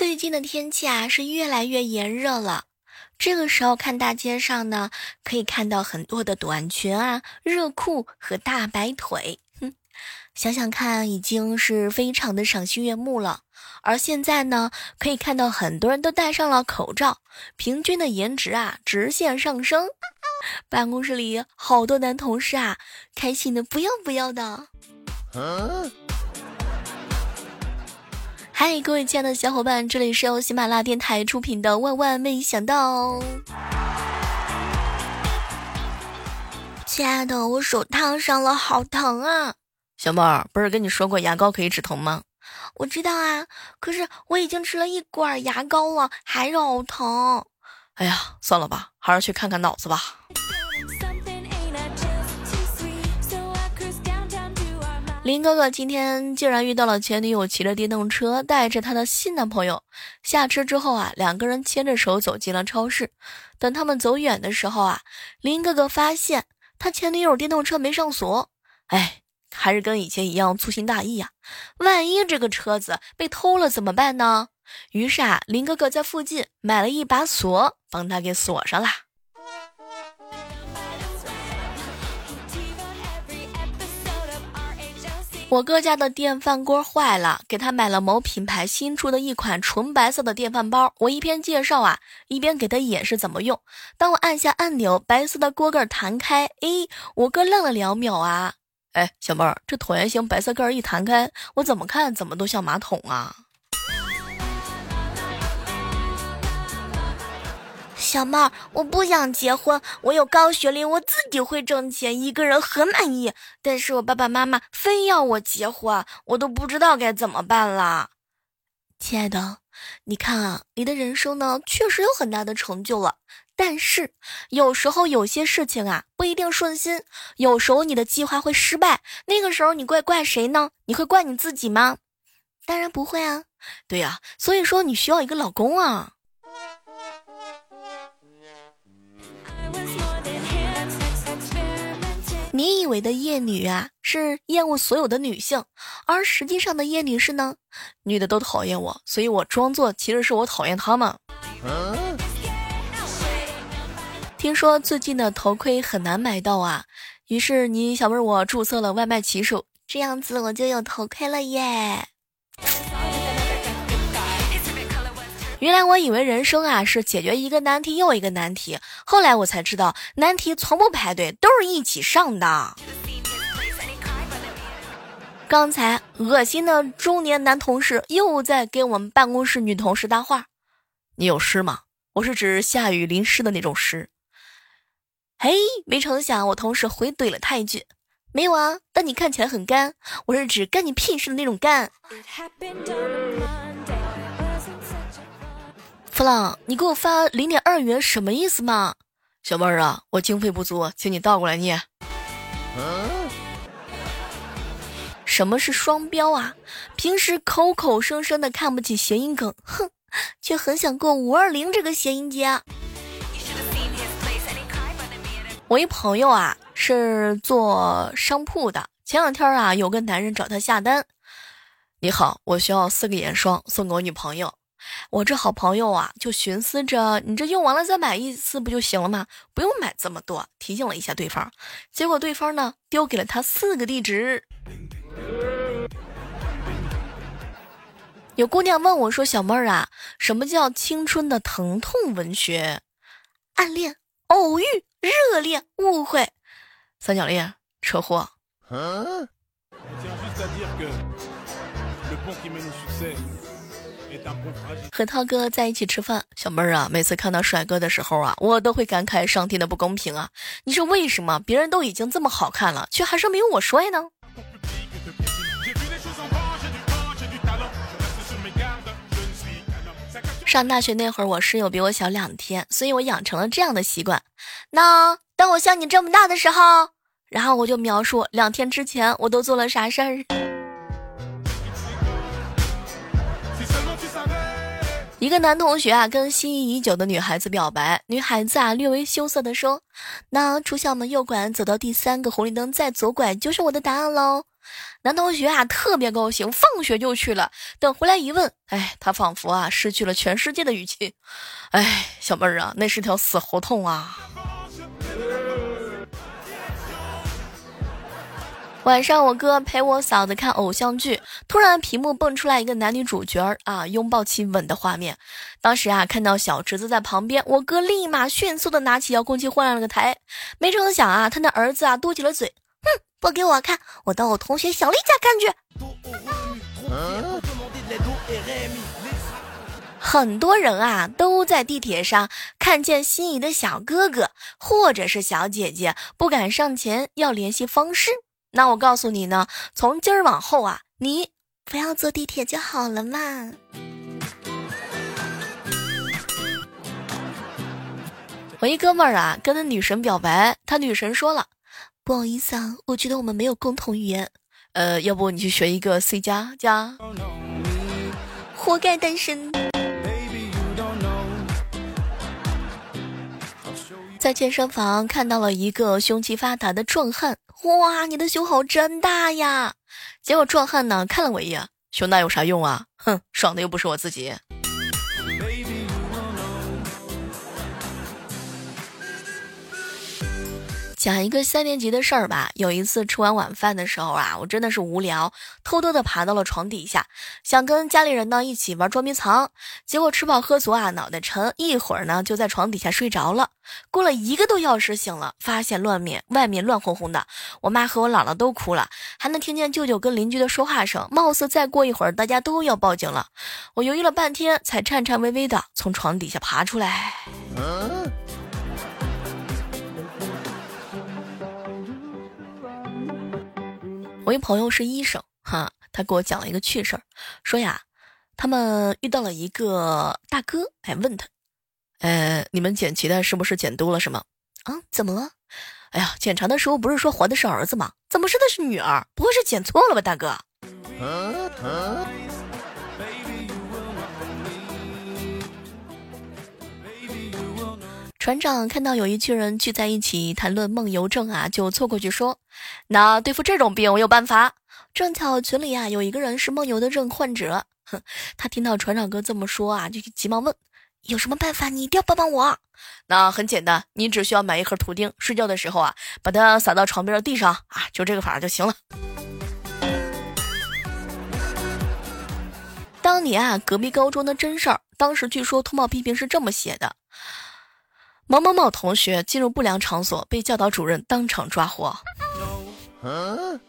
最近的天气啊是越来越炎热了，这个时候看大街上呢，可以看到很多的短裙啊、热裤和大白腿。哼，想想看，已经是非常的赏心悦目了。而现在呢，可以看到很多人都戴上了口罩，平均的颜值啊直线上升。办公室里好多男同事啊，开心的不要不要的。嗨，各位亲爱的小伙伴，这里是由喜马拉雅电台出品的《万万没想到》。亲爱的，我手烫伤了，好疼啊！小妹儿，不是跟你说过牙膏可以止疼吗？我知道啊，可是我已经吃了一管牙膏了，还是好疼。哎呀，算了吧，还是去看看脑子吧。林哥哥今天竟然遇到了前女友骑着电动车带着他的新男朋友下车之后啊，两个人牵着手走进了超市。等他们走远的时候啊，林哥哥发现他前女友电动车没上锁，哎，还是跟以前一样粗心大意呀。万一这个车子被偷了怎么办呢？于是啊，林哥哥在附近买了一把锁，帮他给锁上了。我哥家的电饭锅坏了，给他买了某品牌新出的一款纯白色的电饭煲。我一边介绍啊，一边给他演示怎么用。当我按下按钮，白色的锅盖弹开，哎，我哥愣了两秒啊，哎，小妹儿，这椭圆形白色盖一弹开，我怎么看怎么都像马桶啊。小妹儿，我不想结婚，我有高学历，我自己会挣钱，一个人很满意。但是我爸爸妈妈非要我结婚，我都不知道该怎么办了。亲爱的，你看啊，你的人生呢，确实有很大的成就了。但是有时候有些事情啊，不一定顺心，有时候你的计划会失败，那个时候你怪怪谁呢？你会怪你自己吗？当然不会啊。对呀，所以说你需要一个老公啊。你以为的厌女啊，是厌恶所有的女性，而实际上的厌女是呢，女的都讨厌我，所以我装作其实是我讨厌她们。听说最近的头盔很难买到啊，于是你小妹我注册了外卖骑手，这样子我就有头盔了耶。原来我以为人生啊是解决一个难题又一个难题，后来我才知道难题从不排队，都是一起上的。刚才恶心的中年男同事又在给我们办公室女同事搭话：“你有湿吗？我是指下雨淋湿的那种湿。”嘿，没成想我同事回怼了他一句：“没有啊，但你看起来很干。我是指干你屁事的那种干。”弗朗，你给我发零点二元什么意思嘛？小妹儿啊，我经费不足，请你倒过来念。嗯什么是双标啊？平时口口声声的看不起谐音梗，哼，却很想过五二零这个谐音节。我一朋友啊，是做商铺的，前两天啊，有个男人找他下单。你好，我需要四个眼霜送给我女朋友。我这好朋友啊，就寻思着你这用完了再买一次不就行了吗？不用买这么多。提醒了一下对方，结果对方呢丢给了他四个地址。有姑娘问我说：“小妹儿啊，什么叫青春的疼痛文学？暗恋、偶遇、热恋、误会、三角恋、车祸。”和涛哥在一起吃饭，小妹儿啊，每次看到帅哥的时候啊，我都会感慨上天的不公平啊！你说为什么别人都已经这么好看了，却还是没有我帅呢？上大学那会儿，我室友比我小两天，所以我养成了这样的习惯。那当我像你这么大的时候，然后我就描述两天之前我都做了啥事儿。一个男同学啊，跟心仪已久的女孩子表白。女孩子啊，略微羞涩的说：“那出校门右拐，走到第三个红绿灯再左拐，就是我的答案喽。”男同学啊特别高兴，放学就去了。等回来一问，哎，他仿佛啊失去了全世界的语气。哎，小妹儿啊，那是条死胡同啊。晚上，我哥陪我嫂子看偶像剧，突然屏幕蹦出来一个男女主角儿啊拥抱亲吻的画面。当时啊，看到小侄子在旁边，我哥立马迅速的拿起遥控器换了个台。没成想啊，他那儿子啊嘟起了嘴，哼，不给我看，我到我同学小丽家看去。很多人啊都在地铁上看见心仪的小哥哥或者是小姐姐，不敢上前要联系方式。那我告诉你呢，从今儿往后啊，你不要坐地铁就好了嘛。我一哥们儿啊，跟那女神表白，他女神说了：“不好意思啊，我觉得我们没有共同语言。呃，要不你去学一个 C 加加，活该单身。”在健身房看到了一个胸肌发达的壮汉。哇，你的胸好真大呀！结果壮汉呢看了我一眼，胸大有啥用啊？哼，爽的又不是我自己。讲一个三年级的事儿吧。有一次吃完晚饭的时候啊，我真的是无聊，偷偷的爬到了床底下，想跟家里人呢一起玩捉迷藏。结果吃饱喝足啊，脑袋沉，一会儿呢就在床底下睡着了。过了一个多小时醒了，发现乱面外面乱哄哄的，我妈和我姥姥都哭了，还能听见舅舅跟邻居的说话声。貌似再过一会儿大家都要报警了。我犹豫了半天，才颤颤巍巍的从床底下爬出来。我一朋友是医生，哈，他给我讲了一个趣事儿，说呀，他们遇到了一个大哥，哎，问他，呃，你们剪脐带是不是剪多了？什么？啊，怎么了？哎呀，检查的时候不是说怀的是儿子吗？怎么生的是女儿？不会是剪错了吧，大哥？船长看到有一群人聚在一起谈论梦游症啊，就凑过去说：“那对付这种病，我有办法。正巧群里啊有一个人是梦游的症患者，哼，他听到船长哥这么说啊，就急忙问：有什么办法？你一定要帮帮我。那很简单，你只需要买一盒图钉，睡觉的时候啊，把它撒到床边的地上啊，就这个法就行了。当年啊，隔壁高中的真事儿，当时据说通报批评是这么写的。”某某某同学进入不良场所，被教导主任当场抓获。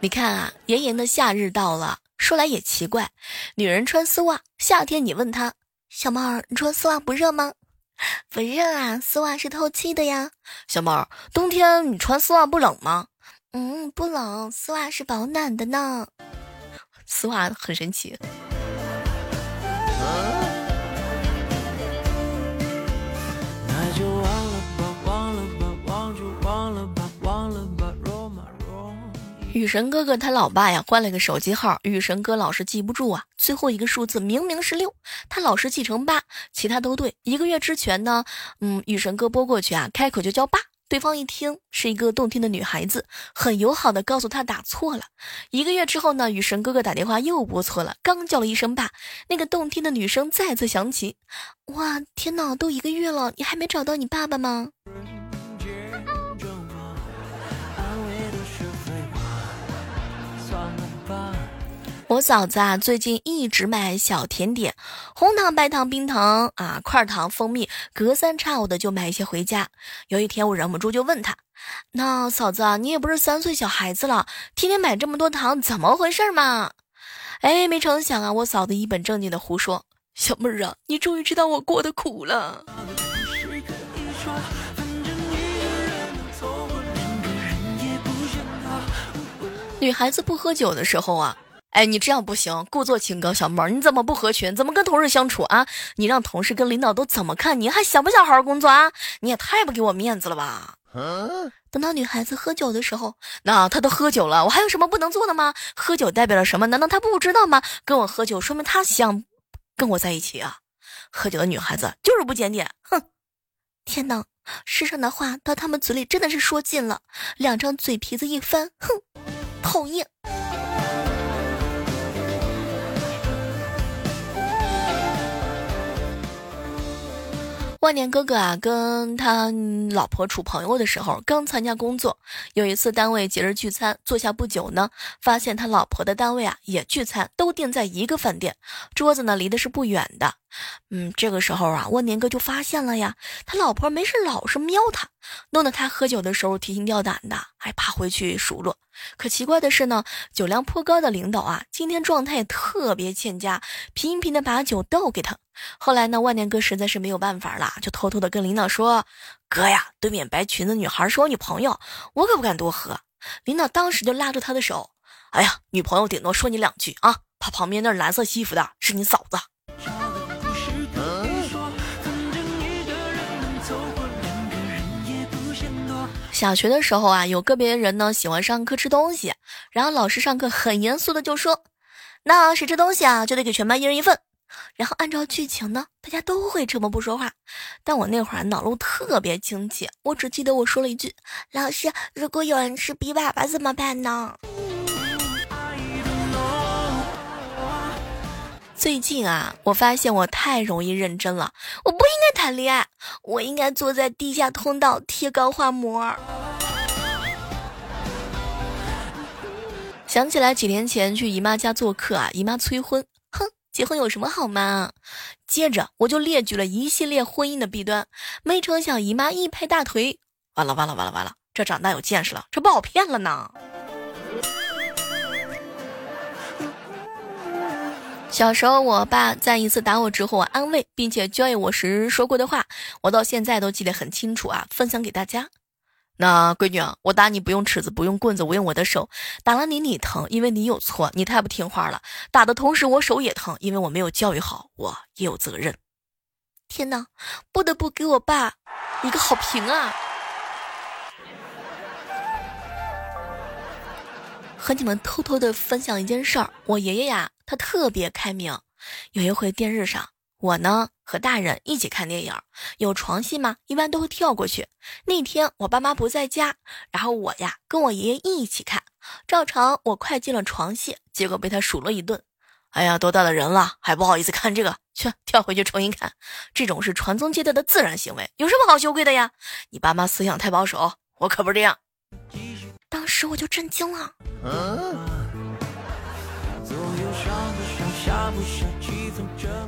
你看啊，炎炎的夏日到了，说来也奇怪，女人穿丝袜，夏天你问她，小猫儿，你穿丝袜不热吗？不热啊，丝袜是透气的呀。小猫儿，冬天你穿丝袜不冷吗？嗯，不冷，丝袜是保暖的呢。丝袜很神奇。雨神哥哥他老爸呀换了个手机号，雨神哥老是记不住啊，最后一个数字明明是六，他老是记成八，其他都对。一个月之前呢，嗯，雨神哥拨过去啊，开口就叫爸，对方一听是一个动听的女孩子，很友好的告诉他打错了。一个月之后呢，雨神哥哥打电话又拨错了，刚叫了一声爸，那个动听的女声再次响起，哇，天哪，都一个月了，你还没找到你爸爸吗？嫂子啊，最近一直买小甜点，红糖、白糖、冰糖啊，块糖、蜂蜜，隔三差五的就买一些回家。有一天我忍不住就问他：“那嫂子，你也不是三岁小孩子了，天天买这么多糖，怎么回事嘛？”哎，没成想啊，我嫂子一本正经的胡说：“小妹儿啊，你终于知道我过的苦了。”女孩子不喝酒的时候啊。哎，你这样不行，故作清高，小妹儿，你怎么不合群？怎么跟同事相处啊？你让同事跟领导都怎么看你？还想不想好好工作啊？你也太不给我面子了吧！等到女孩子喝酒的时候，那她都喝酒了，我还有什么不能做的吗？喝酒代表了什么？难道她不知道吗？跟我喝酒，说明她想跟我在一起啊！喝酒的女孩子就是不检点，哼！天哪，世上的话到他们嘴里真的是说尽了，两张嘴皮子一翻，哼，讨厌。万年哥哥啊，跟他老婆处朋友的时候，刚参加工作。有一次单位节日聚餐，坐下不久呢，发现他老婆的单位啊也聚餐，都订在一个饭店，桌子呢离的是不远的。嗯，这个时候啊，万年哥就发现了呀，他老婆没事老是瞄他，弄得他喝酒的时候提心吊胆的，还怕回去数落。可奇怪的是呢，酒量颇高的领导啊，今天状态特别欠佳，频频的把酒倒给他。后来呢，万年哥实在是没有办法了，就偷偷的跟领导说：“哥呀，对面白裙子女孩是我女朋友，我可不敢多喝。”领导当时就拉住他的手：“哎呀，女朋友顶多说你两句啊，怕旁边那蓝色西服的是你嫂子。”小学的时候啊，有个别人呢喜欢上课吃东西，然后老师上课很严肃的就说：“那谁吃东西啊，就得给全班一人一份。”然后按照剧情呢，大家都会沉默不说话。但我那会儿脑路特别清奇，我只记得我说了一句：“老师，如果有人吃比粑粑怎么办呢？”最近啊，我发现我太容易认真了。我不应该谈恋爱，我应该坐在地下通道贴钢化膜。想起来几年前去姨妈家做客啊，姨妈催婚，哼，结婚有什么好吗？接着我就列举了一系列婚姻的弊端，没成想姨妈一拍大腿，完了完了完了完了，这长大有见识了，这不好骗了呢。小时候，我爸在一次打我之后安慰并且教育我时说过的话，我到现在都记得很清楚啊，分享给大家。那闺女啊，我打你不用尺子，不用棍子，我用我的手。打了你，你疼，因为你有错，你太不听话了。打的同时，我手也疼，因为我没有教育好，我也有责任。天哪，不得不给我爸一个好评啊！和你们偷偷的分享一件事儿，我爷爷呀。他特别开明，有一回电视上，我呢和大人一起看电影，有床戏吗？一般都会跳过去。那天我爸妈不在家，然后我呀跟我爷爷一起看，照常我快进了床戏，结果被他数了一顿。哎呀，多大的人了，还不好意思看这个？去跳回去重新看。这种是传宗接代的自然行为，有什么好羞愧的呀？你爸妈思想太保守，我可不是这样。当时我就震惊了。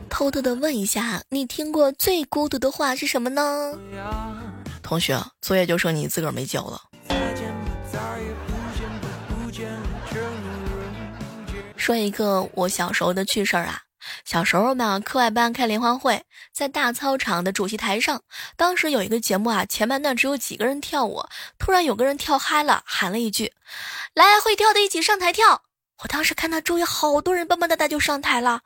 偷偷的问一下，你听过最孤独的话是什么呢？同学，作业就剩你自个儿没交了。说一个我小时候的趣事儿啊，小时候嘛，课外班开联欢会，在大操场的主席台上，当时有一个节目啊，前半段只有几个人跳舞，突然有个人跳嗨了，喊了一句：“来，会跳的一起上台跳。”我当时看到周围好多人蹦蹦哒哒就上台了，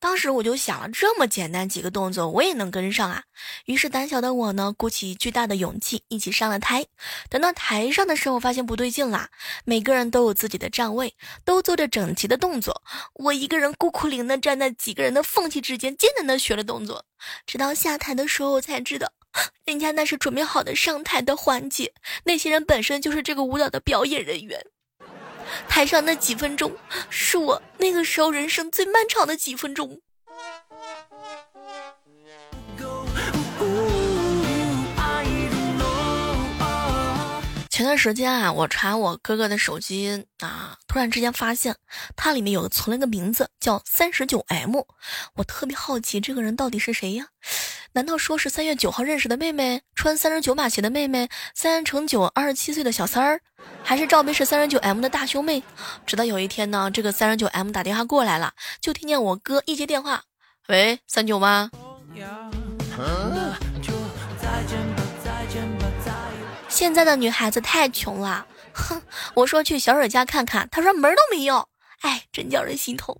当时我就想了，这么简单几个动作我也能跟上啊。于是胆小的我呢，鼓起巨大的勇气一起上了台。等到台上的时候，发现不对劲啦，每个人都有自己的站位，都做着整齐的动作，我一个人孤苦伶仃站在几个人的缝隙之间，艰难的学了动作。直到下台的时候，我才知道，人家那是准备好的上台的环节，那些人本身就是这个舞蹈的表演人员。台上那几分钟，是我那个时候人生最漫长的几分钟。前段时间啊，我查我哥哥的手机啊，突然之间发现他里面有存了个名字叫三十九 M，我特别好奇这个人到底是谁呀？难道说是三月九号认识的妹妹，穿三十九码鞋的妹妹，三乘九二十七岁的小三儿，还是罩杯是三十九 M 的大胸妹？直到有一天呢，这个三十九 M 打电话过来了，就听见我哥一接电话，喂，三九吗？现在的女孩子太穷了，哼！我说去小蕊家看看，她说门都没有，哎，真叫人心痛。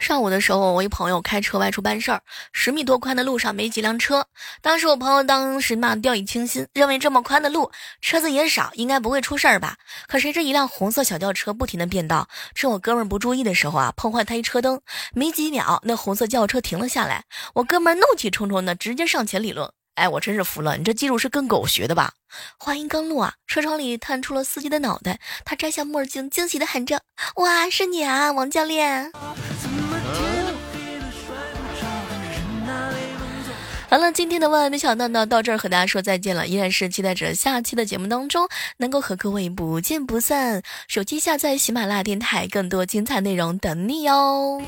上午的时候，我一朋友开车外出办事儿，十米多宽的路上没几辆车。当时我朋友当时嘛掉以轻心，认为这么宽的路车子也少，应该不会出事儿吧。可谁知一辆红色小轿车不停的变道，趁我哥们儿不注意的时候啊，碰坏他一车灯。没几秒，那红色轿车停了下来，我哥们儿怒气冲冲的直接上前理论。哎，我真是服了，你这技术是跟狗学的吧？话音刚落啊，车窗里探出了司机的脑袋，他摘下墨镜，惊喜的喊着：“哇，是你啊，王教练！”好了，今天的万万没想到呢，到这儿和大家说再见了，依然是期待着下期的节目当中能够和各位不见不散。手机下载喜马拉雅电台，更多精彩内容等你哟。